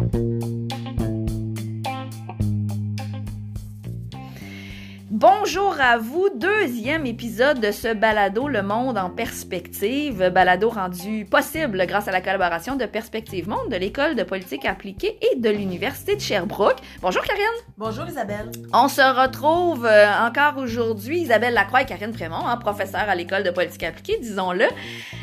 Bye. Bonjour à vous, deuxième épisode de ce balado Le Monde en perspective, balado rendu possible grâce à la collaboration de Perspective Monde de l'École de politique appliquée et de l'Université de Sherbrooke. Bonjour Karine. Bonjour Isabelle. On se retrouve euh, encore aujourd'hui, Isabelle Lacroix et Karine Frémont, hein, professeurs à l'École de politique appliquée, disons-le.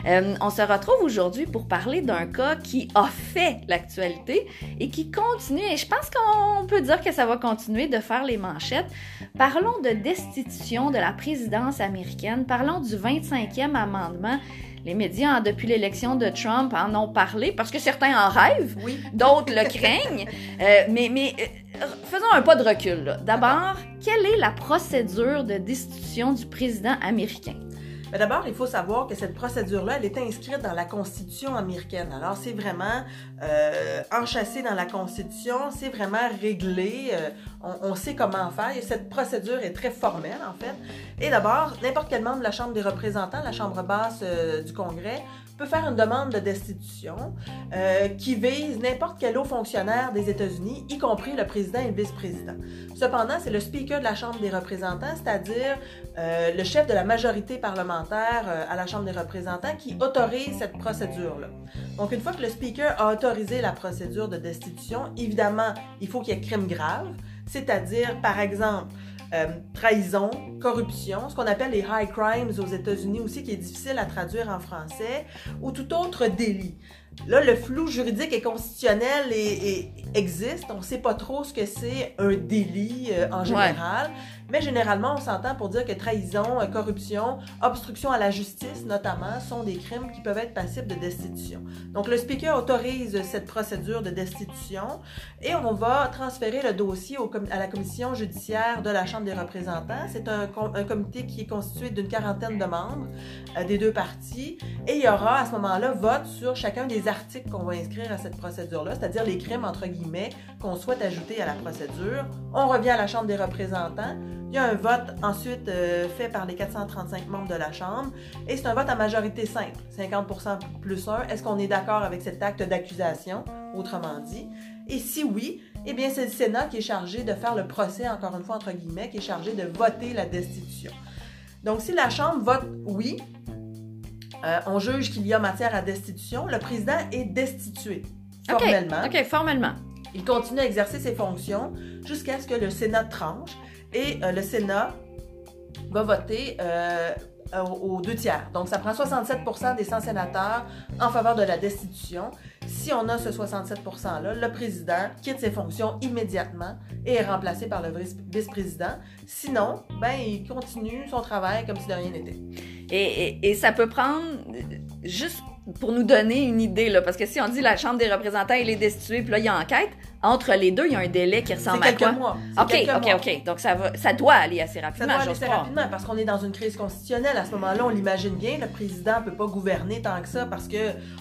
Euh, on se retrouve aujourd'hui pour parler d'un cas qui a fait l'actualité et qui continue, et je pense qu'on peut dire que ça va continuer de faire les manchettes. Parlons de destitution de la présidence américaine. Parlons du 25e amendement. Les médias, hein, depuis l'élection de Trump, en ont parlé parce que certains en rêvent, Oui. d'autres le craignent. Euh, mais mais euh, faisons un pas de recul. D'abord, quelle est la procédure de destitution du président américain? Mais d'abord, il faut savoir que cette procédure-là, elle est inscrite dans la Constitution américaine. Alors, c'est vraiment euh, enchâssé dans la Constitution, c'est vraiment réglé, euh, on, sait comment faire. Et cette procédure est très formelle, en fait. Et d'abord, n'importe quel membre de la Chambre des représentants, la Chambre basse euh, du Congrès, peut faire une demande de destitution euh, qui vise n'importe quel haut fonctionnaire des États-Unis, y compris le président et le vice-président. Cependant, c'est le speaker de la Chambre des représentants, c'est-à-dire euh, le chef de la majorité parlementaire euh, à la Chambre des représentants, qui autorise cette procédure-là. Donc, une fois que le speaker a autorisé la procédure de destitution, évidemment, il faut qu'il y ait crime grave, c'est-à-dire, par exemple, euh, trahison, corruption, ce qu'on appelle les high crimes aux États-Unis aussi, qui est difficile à traduire en français, ou tout autre délit. Là, le flou juridique et constitutionnel existe. On ne sait pas trop ce que c'est un délit euh, en général. Mais généralement, on s'entend pour dire que trahison, euh, corruption, obstruction à la justice, notamment, sont des crimes qui peuvent être passibles de destitution. Donc, le speaker autorise cette procédure de destitution et on va transférer le dossier au à la commission judiciaire de la Chambre des représentants. C'est un, com- un comité qui est constitué d'une quarantaine de membres euh, des deux parties et il y aura à ce moment-là vote sur chacun des articles qu'on va inscrire à cette procédure-là, c'est-à-dire les crimes, entre guillemets, qu'on souhaite ajouter à la procédure. On revient à la Chambre des représentants. Il y a un vote ensuite euh, fait par les 435 membres de la Chambre et c'est un vote à majorité simple, 50% plus 1. Est-ce qu'on est d'accord avec cet acte d'accusation, autrement dit? Et si oui, eh bien c'est le Sénat qui est chargé de faire le procès, encore une fois entre guillemets, qui est chargé de voter la destitution. Donc si la Chambre vote oui, euh, on juge qu'il y a matière à destitution, le président est destitué formellement. OK, formellement. Il continue à exercer ses fonctions jusqu'à ce que le Sénat tranche et euh, le Sénat va voter euh, aux deux tiers. Donc, ça prend 67% des 100 sénateurs en faveur de la destitution. Si on a ce 67 %-là, le président quitte ses fonctions immédiatement et est remplacé par le vice- vice-président. Sinon, ben, il continue son travail comme si de rien n'était. Et, et- ça peut prendre, juste pour nous donner une idée, là, parce que si on dit la Chambre des représentants, elle est destituée, puis là, il y a enquête, entre les deux, il y a un délai qui ressemble à quelques quoi? mois. OK, quelques OK, mois. OK. Donc, ça, va, ça doit aller assez Ça rapidement, doit aller assez rapidement parce qu'on est dans une crise constitutionnelle. À ce moment-là, on l'imagine bien, le président ne peut pas gouverner tant que ça parce que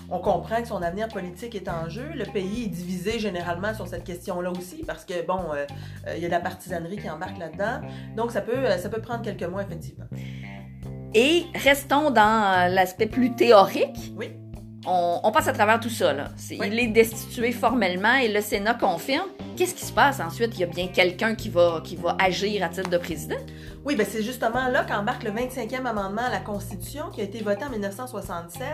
on comprend que son avenir politique est en jeu. Le pays est divisé généralement sur cette question-là aussi parce que, bon, euh, euh, il y a de la partisanerie qui embarque là-dedans. Donc, ça peut, euh, ça peut prendre quelques mois, effectivement. Et restons dans euh, l'aspect plus théorique. Oui. On, on passe à travers tout ça. Là. Oui. Il est destitué formellement et le Sénat confirme. Qu'est-ce qui se passe ensuite? Il y a bien quelqu'un qui va, qui va agir à titre de président? Oui, ben c'est justement là qu'embarque le 25e amendement à la Constitution qui a été voté en 1967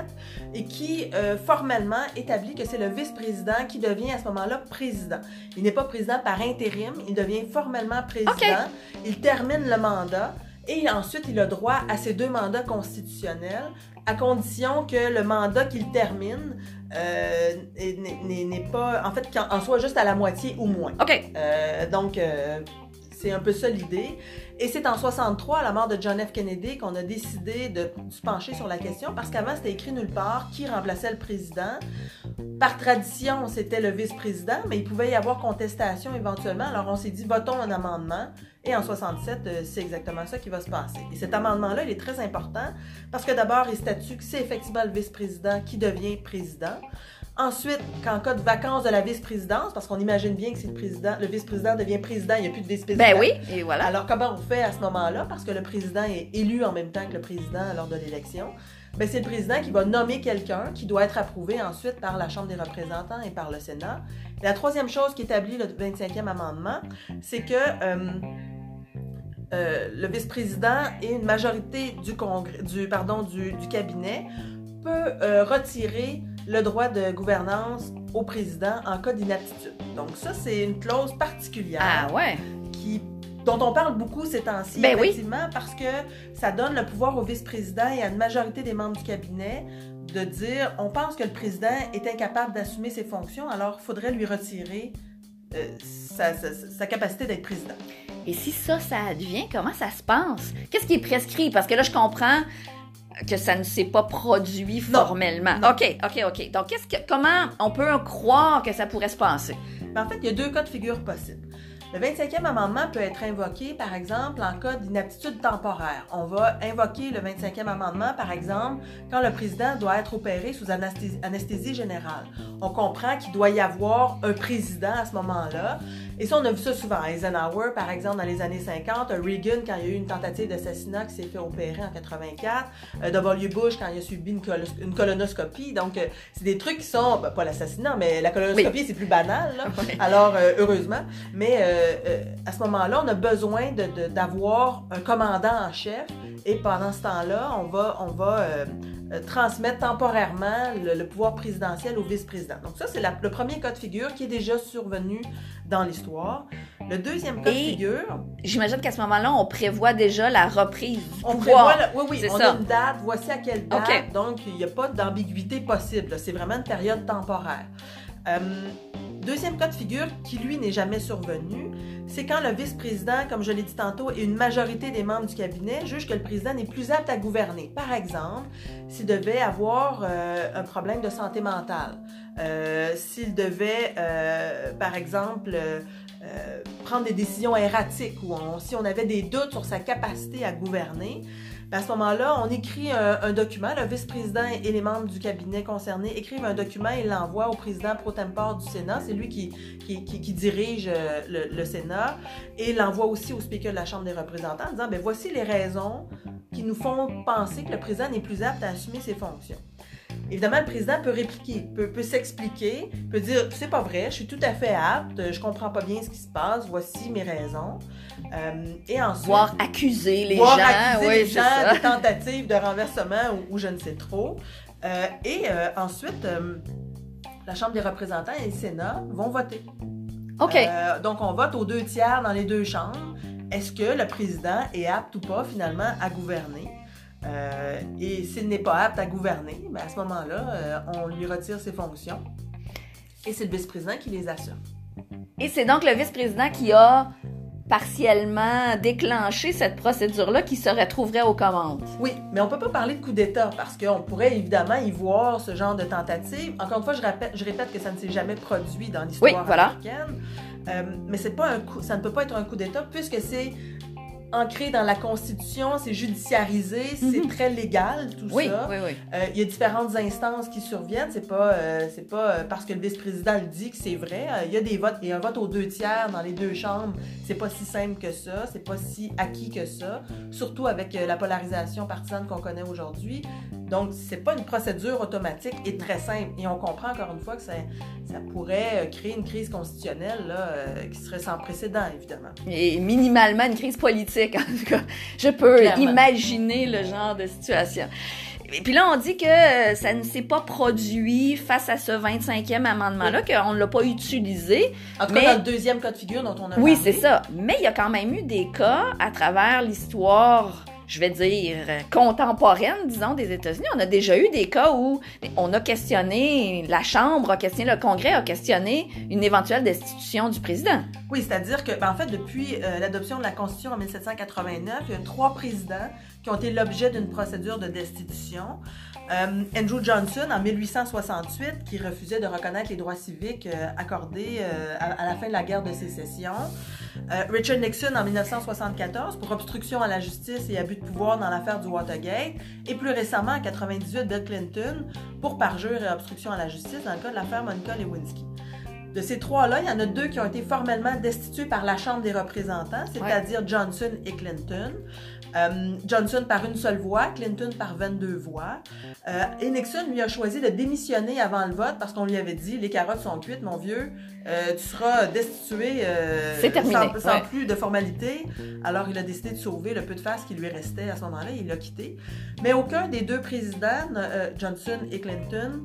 et qui euh, formellement établit que c'est le vice-président qui devient à ce moment-là président. Il n'est pas président par intérim, il devient formellement président. Il termine le mandat et ensuite il a droit à ses deux mandats constitutionnels à condition que le mandat qu'il termine euh, n'est- pas, en fait, qu'en en soit juste à la moitié ou moins. OK. Euh, donc, euh, c'est un peu ça l'idée. Et c'est en 63, à la mort de John F. Kennedy, qu'on a décidé de se pencher sur la question parce qu'avant, c'était écrit nulle part qui remplaçait le président. Par tradition, c'était le vice-président, mais il pouvait y avoir contestation éventuellement. Alors, on s'est dit, votons un amendement. Et en 67, euh, c'est exactement ça qui va se passer. Et cet amendement-là, il est très important parce que d'abord, il statue que c'est effectivement le vice-président qui devient président. Ensuite, qu'en cas de vacance de la vice-présidence, parce qu'on imagine bien que si le président, le vice-président devient président, il n'y a plus de vice-président. Ben oui, et voilà. Alors, comment on fait à ce moment-là? Parce que le président est élu en même temps que le président lors de l'élection. ben, c'est le président qui va nommer quelqu'un qui doit être approuvé ensuite par la Chambre des représentants et par le Sénat. la troisième chose qui établit le 25e amendement, c'est que euh, euh, le vice-président et une majorité du, congrès, du, pardon, du, du cabinet peut euh, retirer le droit de gouvernance au président en cas d'inaptitude. Donc ça, c'est une clause particulière Ah ouais. qui, dont on parle beaucoup ces temps-ci, Ben oui. effectivement, parce que ça donne le pouvoir au vice-président et à une majorité des membres du cabinet de dire on pense que le président est incapable d'assumer ses fonctions, alors il faudrait lui retirer euh, sa, sa- sa capacité d'être président. Et si ça, ça advient, comment ça se passe? Qu'est-ce qui est prescrit? Parce que là, je comprends que ça ne s'est pas produit formellement. Non. OK, OK, OK. Donc, qu'est-ce que, comment on peut croire que ça pourrait se passer? Mais en fait, il y a deux cas de figure possibles. Le 25e amendement peut être invoqué, par exemple, en cas d'inaptitude temporaire. On va invoquer le 25e amendement, par exemple, quand le président doit être opéré sous anesthésie, anesthésie générale. On comprend qu'il doit y avoir un président à ce moment-là. Et ça, on a vu ça souvent. Eisenhower, par exemple, dans les années 50, Reagan, quand il y a eu une tentative d'assassinat qui s'est fait opérer en 84, euh, W. Bush, quand il a subi une, colonoscopie. Donc, euh, c'est des trucs qui sont, ben, pas l'assassinat, mais la colonoscopie, c'est plus banal, là. Oui. Alors, euh, heureusement. Mais euh, euh, à ce moment-là, on a besoin de- de- d'avoir un commandant en chef. Et pendant ce temps-là, on va, on va euh, euh, transmettre temporairement le, le pouvoir présidentiel au vice-président. Donc ça, c'est la- le premier cas de figure qui est déjà survenu dans l'histoire. Le deuxième cas de figure, J'imagine qu'à ce moment-là, on prévoit déjà la reprise du on pouvoir. prévoit... le- Oui, oui, C'est on ça. a une date, voici à quelle date. Donc, il n'y a pas d'ambiguïté possible. là. C'est vraiment une période temporaire. Euh, deuxième cas de figure qui, lui, n'est jamais survenu, c'est quand le vice-président, comme je l'ai dit tantôt, et une majorité des membres du cabinet jugent que le président n'est plus apte à gouverner. Par exemple, s'il devait avoir euh, un problème de santé mentale, euh, s'il devait, euh, par exemple, prendre des décisions erratiques ou si on avait des doutes sur sa capacité à gouverner, à ce moment-là, on écrit un, document. Le vice-président et les membres du cabinet concernés écrivent un document et l'envoient au président pro tempore du Sénat. C'est lui qui, dirige euh, le, le Sénat et l'envoie aussi au speaker de la Chambre des représentants en disant ben, voici les raisons qui nous font penser que le président n'est plus apte à assumer ses fonctions. Évidemment, le président peut répliquer, peut, peut s'expliquer, peut dire c'est pas vrai, je suis tout à fait apte, je comprends pas bien ce qui se passe, voici mes raisons. Euh, et ensuite, Voire accuser les voire gens. accuser oui, les gens ça. de tentatives de renversement ou, ou je ne sais trop. Euh, et euh, ensuite, euh, la Chambre des représentants et le Sénat vont voter. OK. Donc, on vote aux deux tiers dans les deux chambres. Est-ce que le président est apte ou pas, finalement, à gouverner? Euh, et s'il n'est pas apte à gouverner, ben, à ce moment-là, euh, on lui retire ses fonctions. Et c'est le vice-président qui les assume. Et c'est donc le vice-président qui a partiellement déclenché cette procédure-là qui se retrouverait aux commandes. Oui, mais on peut pas parler de coup d'État parce qu'on pourrait évidemment y voir ce genre de tentative. Encore une fois, je répète, je répète que ça ne s'est jamais produit dans l'histoire Oui, voilà. américaine. Euh, mais c'est pas un coup, ça ne peut pas être un coup d'État puisque c'est ancré dans la Constitution, c'est judiciarisé, c'est Mhm. très légal tout Oui, ça. oui, oui. Euh, il y a différentes instances qui surviennent. C'est pas, euh, c'est pas euh, parce que le vice-président le dit que c'est vrai. Euh, il y a des votes et un vote aux deux tiers dans les deux chambres. C'est pas si simple que ça. C'est pas si acquis que ça. Surtout avec la polarisation partisane qu'on connaît aujourd'hui. Donc c'est pas une procédure automatique et très simple. Et on comprend encore une fois que ça, ça pourrait euh, créer une crise constitutionnelle là, euh, qui serait sans précédent évidemment. Et minimalement une crise politique, en tout cas. Je peux Clairement. imaginer le genre de situation. Et puis là, on dit que euh, ça ne s'est pas produit face à ce 25e amendement-là, qu'on ne l'a pas utilisé. En tout Mais- cas dans le deuxième cas de figure dont on a Oui, parlé. c'est ça. Mais il y a quand même eu des cas à travers l'histoire, je vais dire, euh, contemporaine, disons, des États-Unis. On a déjà eu des cas où on a questionné, la Chambre a questionné, le Congrès a questionné une éventuelle destitution du président. Oui, c'est-à-dire que, ben, en fait, depuis euh, l'adoption de la Constitution en 1789, il y a trois présidents qui ont été l'objet d'une procédure de destitution. Euh, Andrew Johnson, en 1868, qui refusait de reconnaître les droits civiques euh, accordés euh, à, la fin de la guerre de sécession. Richard Nixon, en 1974, pour obstruction à la justice et abus de pouvoir dans l'affaire du Watergate. Et plus récemment, en 98, Bill Clinton, pour parjure et obstruction à la justice dans le cas de l'affaire Monica Lewinsky. De ces trois-là, il y en a deux qui ont été formellement destitués par la Chambre des représentants, c'est-à-dire Johnson et Clinton. Euh, Johnson par une seule voix, Clinton par 22 voix. Euh, et Nixon lui a choisi de démissionner avant le vote parce qu'on lui avait dit les carottes sont cuites, mon vieux, euh, tu seras destitué sans, sans plus de formalité. Alors il a décidé de sauver le peu de face qui lui restait à ce moment-là. Il l'a quitté. Mais aucun des deux présidents, Johnson et Clinton,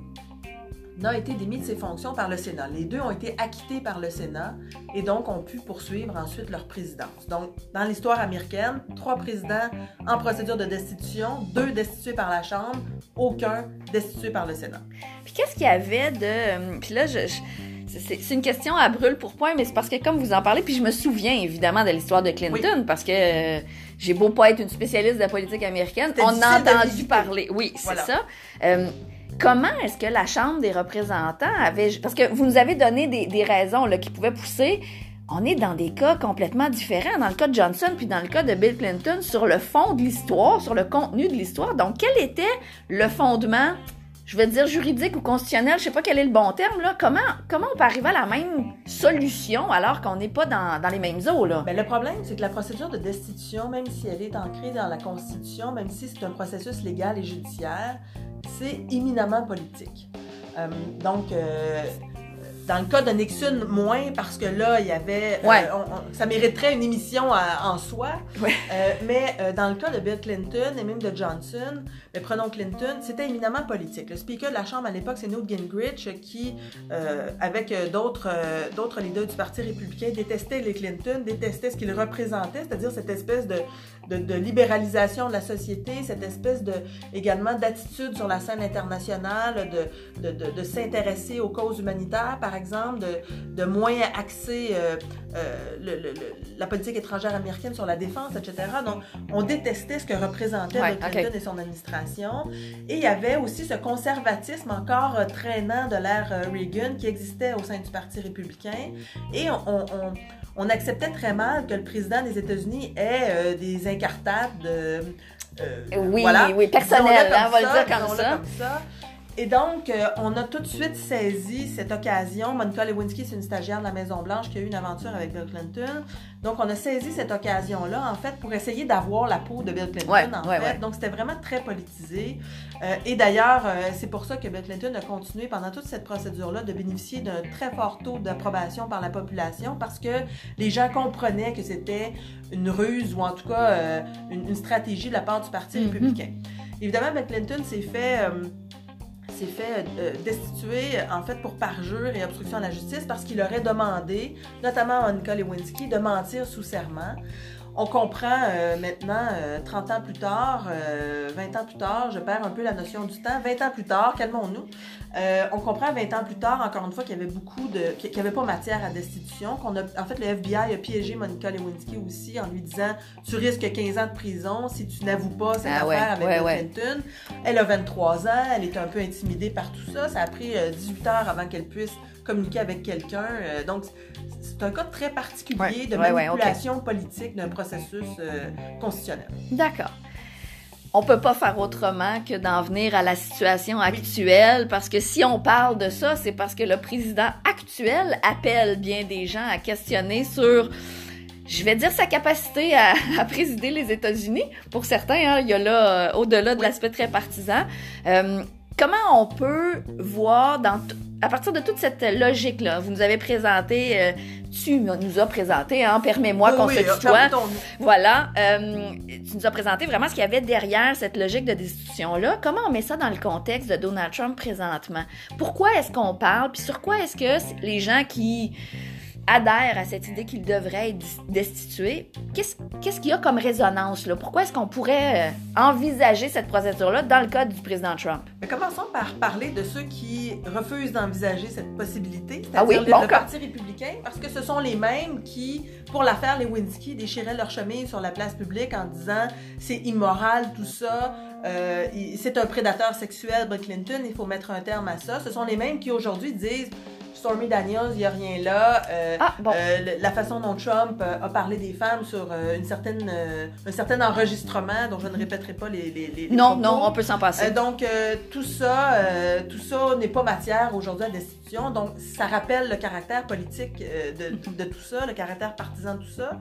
n'a été démis de ses fonctions par le Sénat. Les deux ont été acquittés par le Sénat et donc ont pu poursuivre ensuite leur présidence. Donc, dans l'histoire américaine, trois présidents en procédure de destitution, deux destitués par la Chambre, aucun destitué par le Sénat. Puis qu'est-ce qu'il y avait de... Euh, puis là, je... c'est une question à brûle pour point, mais c'est parce que comme vous en parlez, puis je me souviens évidemment de l'histoire de Clinton, parce que euh, j'ai beau pas être une spécialiste de la politique américaine, on a entendu parler. Oui, c'est ça. Euh, Comment est-ce que la Chambre des représentants avait... Parce que vous nous avez donné des, raisons là, qui pouvaient pousser. On est dans des cas complètement différents. Dans le cas de Johnson puis dans le cas de Bill Clinton, sur le fond de l'histoire, sur le contenu de l'histoire. Donc, quel était le fondement, je vais dire juridique ou constitutionnel, je sais pas quel est le bon terme, là. Comment, comment on peut arriver à la même solution alors qu'on n'est pas dans, dans, les mêmes eaux, là? Bien, le problème, c'est que la procédure de destitution, même si elle est ancrée dans la Constitution, même si c'est un processus légal et judiciaire, c'est éminemment politique. Euh, donc, euh, dans le cas de Nixon, moins, parce que là, il y avait. Euh, ça mériterait une émission en soi. Mais dans le cas de Bill Clinton et même de Johnson, mais prenons Clinton, c'était éminemment politique. Le speaker de la Chambre à l'époque, c'est Newt Gingrich, qui, avec d'autres d'autres leaders du Parti républicain, détestait les Clinton, détestait ce qu'ils représentaient, c'est-à-dire cette espèce de, de, libéralisation de la société, cette espèce de, également d'attitude sur la scène internationale, de, de, de s'intéresser aux causes humanitaires, par exemple, de, moins axer euh, euh, la politique étrangère américaine sur la défense, etc. Donc, on détestait ce que représentait Bill Clinton et son administration. Et il y avait aussi ce conservatisme encore euh, traînant de l'ère Reagan qui existait au sein du Parti républicain. Et on, acceptait très mal que le président des États-Unis ait des incartades. oui, oui, personnelles, hein, on va le dire comme ça. Et donc, euh, on a tout de suite saisi cette occasion. Monica Lewinsky, c'est une stagiaire de la Maison-Blanche qui a eu une aventure avec Bill Clinton. Donc, on a saisi cette occasion-là, en fait, pour essayer d'avoir la peau de Bill Clinton, en fait. Donc, c'était vraiment très politisé. Euh, et d'ailleurs, euh, c'est pour ça que Bill Clinton a continué pendant toute cette procédure-là de bénéficier d'un très fort taux d'approbation par la population parce que les gens comprenaient que c'était une ruse ou en tout cas une, stratégie de la part du Parti mm-hmm. républicain. Évidemment, Bill Clinton s'est fait s'est fait euh, destituer en fait pour parjure et obstruction à la justice parce qu'il aurait demandé, notamment à Monica Lewinsky, de mentir sous serment on comprend euh, maintenant, 30 euh, ans plus tard, 20 euh, ans plus tard, je perds un peu la notion du temps, 20 ans plus tard, calmons-nous, on comprend 20 ans plus tard, encore une fois, qu'il y avait beaucoup de... qu'il n'y avait pas matière à destitution, qu'on a... En fait, le FBI a piégé Monica Lewinsky aussi en lui disant « Tu risques 15 ans de prison si tu n'avoues pas cette ah affaire avec Clinton. Elle a 23 ans, elle est un peu intimidée par tout ça. Ça a pris 18 heures avant qu'elle puisse communiquer avec quelqu'un. donc, c'est un cas très particulier de manipulation politique d'un processus euh, constitutionnel. D'accord. On peut pas faire autrement que d'en venir à la situation actuelle, parce que si on parle de ça, c'est parce que le président actuel appelle bien des gens à questionner sur je vais dire sa capacité à, présider les États-Unis. Pour certains, hein, il y a là, euh, au-delà de l'aspect très partisan, euh, comment on peut voir dans à partir de toute cette logique-là, vous nous avez présenté, euh, tu nous as présenté, hein, permets-moi qu'on se tutoie. Voilà, euh, tu nous as présenté vraiment ce qu'il y avait derrière cette logique de destitution-là. Comment on met ça dans le contexte de Donald Trump présentement? Pourquoi est-ce qu'on parle? Puis sur quoi est-ce que les gens qui adhèrent à cette idée qu'il devrait être destitué, qu'est-ce qu'il y a comme résonance là? Pourquoi est-ce qu'on pourrait euh, envisager cette procédure-là dans le cas du président Trump? Mais commençons par parler de ceux qui refusent d'envisager cette possibilité, ah c'est-à-dire ah le, Parti républicain, parce que ce sont les mêmes qui, pour l'affaire Lewinsky, déchiraient leur chemise sur la place publique en disant c'est immoral tout ça, euh, c'est un prédateur sexuel, Bill Clinton, il faut mettre un terme à ça. Ce sont les mêmes qui aujourd'hui disent Stormy Daniels, il n'y a rien là. Euh, Ah, bon. euh, la façon dont Trump euh, a parlé des femmes sur une certaine, un certain enregistrement, dont je ne répéterai pas les, les, les- Non, propos. non, on peut s'en passer. Donc, tout ça, tout ça n'est pas matière aujourd'hui à destitution. Donc, ça rappelle le caractère politique de, de tout ça, le caractère partisan de tout ça.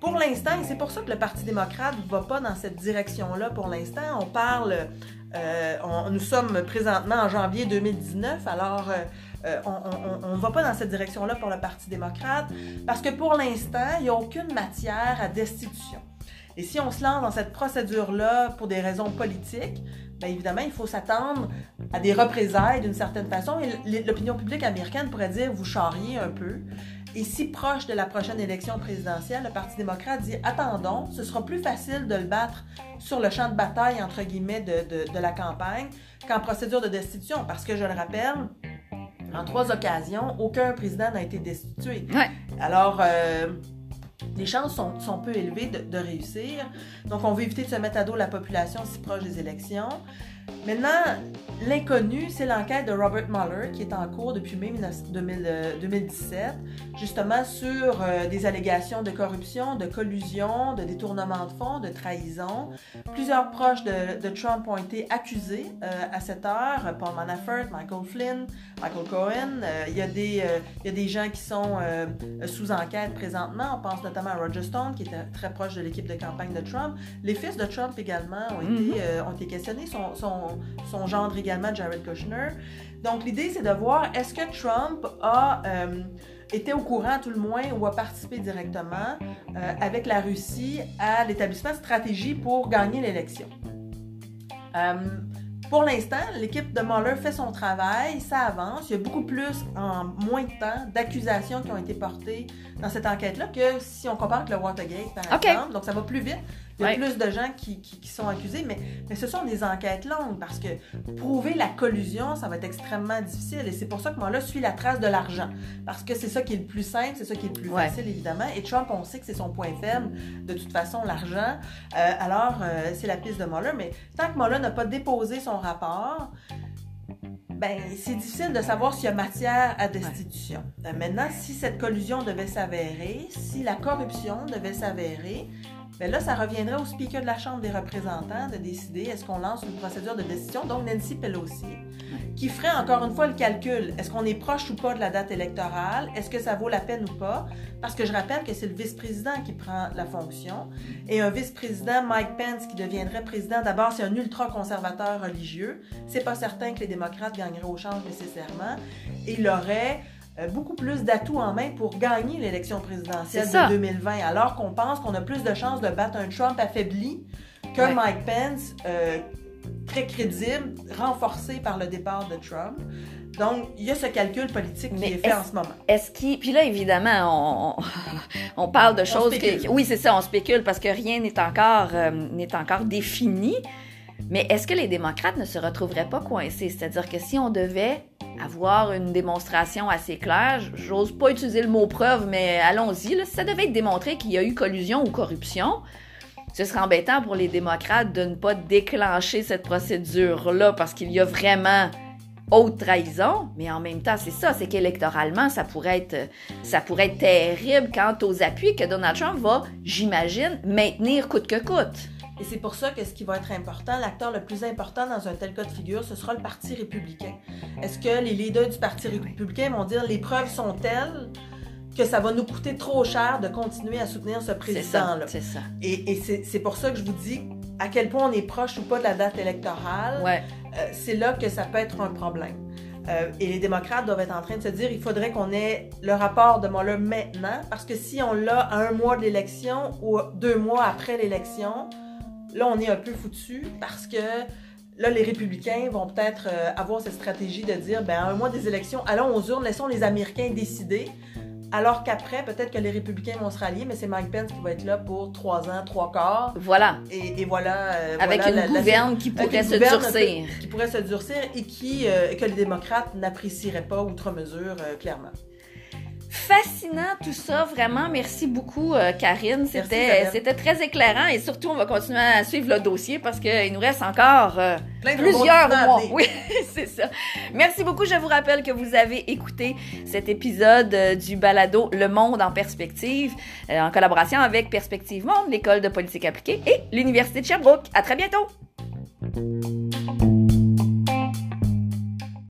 Pour l'instant, et c'est pour ça que le Parti démocrate ne va pas dans cette direction-là pour l'instant. On parle, euh, nous sommes présentement en janvier 2019, alors euh, euh, on ne va pas dans cette direction-là pour le Parti démocrate parce que pour l'instant, il n'y a aucune matière à destitution. Et si on se lance dans cette procédure-là pour des raisons politiques, bien évidemment, il faut s'attendre à des représailles d'une certaine façon. Et l'opinion publique américaine pourrait dire vous charriez un peu. Et si proche de la prochaine élection présidentielle, le Parti démocrate dit attendons, ce sera plus facile de le battre sur le champ de bataille, entre guillemets, de, de- de la campagne qu'en procédure de destitution. Parce que je le rappelle, en trois occasions, aucun président n'a été destitué. Ouais. Alors, euh, les chances sont, sont peu élevées de, de réussir. Donc, on veut éviter de se mettre à dos la population si proche des élections. Maintenant, l'inconnu, c'est l'enquête de Robert Mueller qui est en cours depuis mai 19 2000, euh, 2017, justement sur euh, des allégations de corruption, de collusion, de détournement de fonds, de trahison. Plusieurs proches de, de Trump ont été accusés euh, à cette heure. Paul Manafort, Michael Flynn, Michael Cohen. Il, y a des, euh, il y a des gens qui sont sous enquête présentement. On pense notamment à Roger Stone, qui était très proche de l'équipe de campagne de Trump. Les fils de Trump également ont, Mhm. été, euh, ont été questionnés. Son, son gendre également, Jared Kushner. Donc, l'idée, c'est de voir est-ce que Trump a euh, été au courant, tout le moins, ou a participé directement euh, avec la Russie à l'établissement de stratégie pour gagner l'élection? Euh, pour l'instant, l'équipe de Mueller fait son travail, ça avance. Il y a beaucoup plus, en moins de temps, d'accusations qui ont été portées dans cette enquête-là que si on compare avec le Watergate, par exemple. Donc, ça va plus vite. Il y a Ouais. plus de gens qui, qui- qui sont accusés, mais, mais ce sont des enquêtes longues parce que prouver la collusion, ça va être extrêmement difficile. Et c'est pour ça que moi, là, suit la trace de l'argent. Parce que c'est ça qui est le plus simple, c'est ça qui est le plus Ouais. facile, évidemment. Et Trump, on sait que c'est son point faible, de toute façon, l'argent. Euh, alors, euh, c'est la piste de Mueller. Mais tant que Mueller n'a pas déposé son rapport, ben, c'est difficile de savoir s'il y a matière à destitution. Euh, maintenant, si cette collusion devait s'avérer, si la corruption devait s'avérer, ben là, ça reviendrait au speaker de la Chambre des représentants de décider est-ce qu'on lance une procédure de destitution, donc Nancy Pelosi, qui ferait encore une fois le calcul. Est-ce qu'on est proche ou pas de la date électorale? Est-ce que ça vaut la peine ou pas? Parce que je rappelle que c'est le vice-président qui prend la fonction. Et un vice-président, Mike Pence, qui deviendrait président, d'abord, c'est un ultra-conservateur religieux. C'est pas certain que les démocrates gagneraient au change nécessairement. Il aurait beaucoup plus d'atouts en main pour gagner l'élection présidentielle de 2020, alors qu'on pense qu'on a plus de chances de battre un Trump affaibli qu'un Ouais. Mike Pence euh, très crédible, renforcé par le départ de Trump. Donc, il y a ce calcul politique qui Mais est fait en ce moment. Est-ce qu'il. Puis là, évidemment, on, on, on parle de choses spécule. que. Oui, c'est ça, on spécule parce que rien n'est encore, euh, n'est encore défini. Mais est-ce que les démocrates ne se retrouveraient pas coincés? C'est-à-dire que si on devait avoir une démonstration assez claire, j'ose pas utiliser le mot preuve, mais allons-y, ça devait être démontré qu'il y a eu collusion ou corruption, ce serait embêtant pour les démocrates de ne pas déclencher cette procédure-là parce qu'il y a vraiment haute trahison, mais en même temps, c'est ça, c'est qu'électoralement, ça pourrait être ça pourrait être terrible quant aux appuis que Donald Trump va, j'imagine, maintenir coûte que coûte. Et c'est pour ça que ce qui va être important, l'acteur le plus important dans un tel cas de figure, ce sera le Parti républicain. Est-ce que les leaders du Parti républicain vont dire les preuves sont telles que ça va nous coûter trop cher de continuer à soutenir ce président-là? c'est ça. Et, et c'est c'est pour ça que je vous dis à quel point on est proche ou pas de la date électorale. Ouais, Euh, c'est là que ça peut être un problème. Euh, et les démocrates doivent être en train de se dire il faudrait qu'on ait le rapport de Mueller maintenant, parce que si on l'a à un mois de l'élection ou deux mois après l'élection, là, on est un peu foutu parce que là, les républicains vont peut-être euh, avoir cette stratégie de dire ben, un mois des élections, allons aux urnes, laissons les Américains décider. Alors qu'après, peut-être que les républicains vont se rallier, mais c'est Mike Pence qui va être là pour trois ans, trois quarts. voilà. Et, et voilà. euh, Avec voilà une la- la- gouverne qui pourrait se durcir. qui pourrait se durcir et qui, euh, que les démocrates n'apprécieraient pas outre mesure, clairement. Fascinant tout ça, vraiment. Merci beaucoup, euh, Karine. C'était, c'était très éclairant et surtout, on va continuer à suivre le dossier parce qu'il nous reste encore euh, plusieurs mois. Oui, c'est ça. Merci beaucoup. Je vous rappelle que vous avez écouté cet épisode euh, du balado Le Monde en perspective en collaboration avec Perspective Monde, l'école de politique appliquée et l'Université de Sherbrooke. À très bientôt.